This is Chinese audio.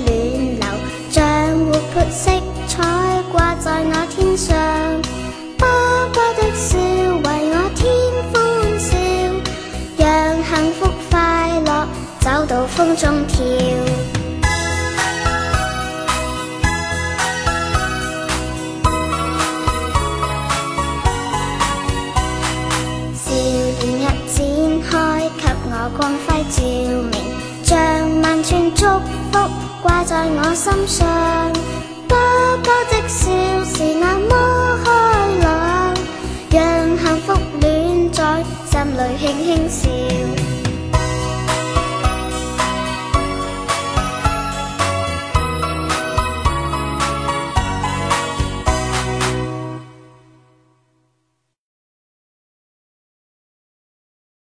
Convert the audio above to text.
暖流像活泼色彩挂在那天上爸爸的笑为我添欢笑让幸福快乐走到风中跳。笑脸一展开给我光挂在我心上。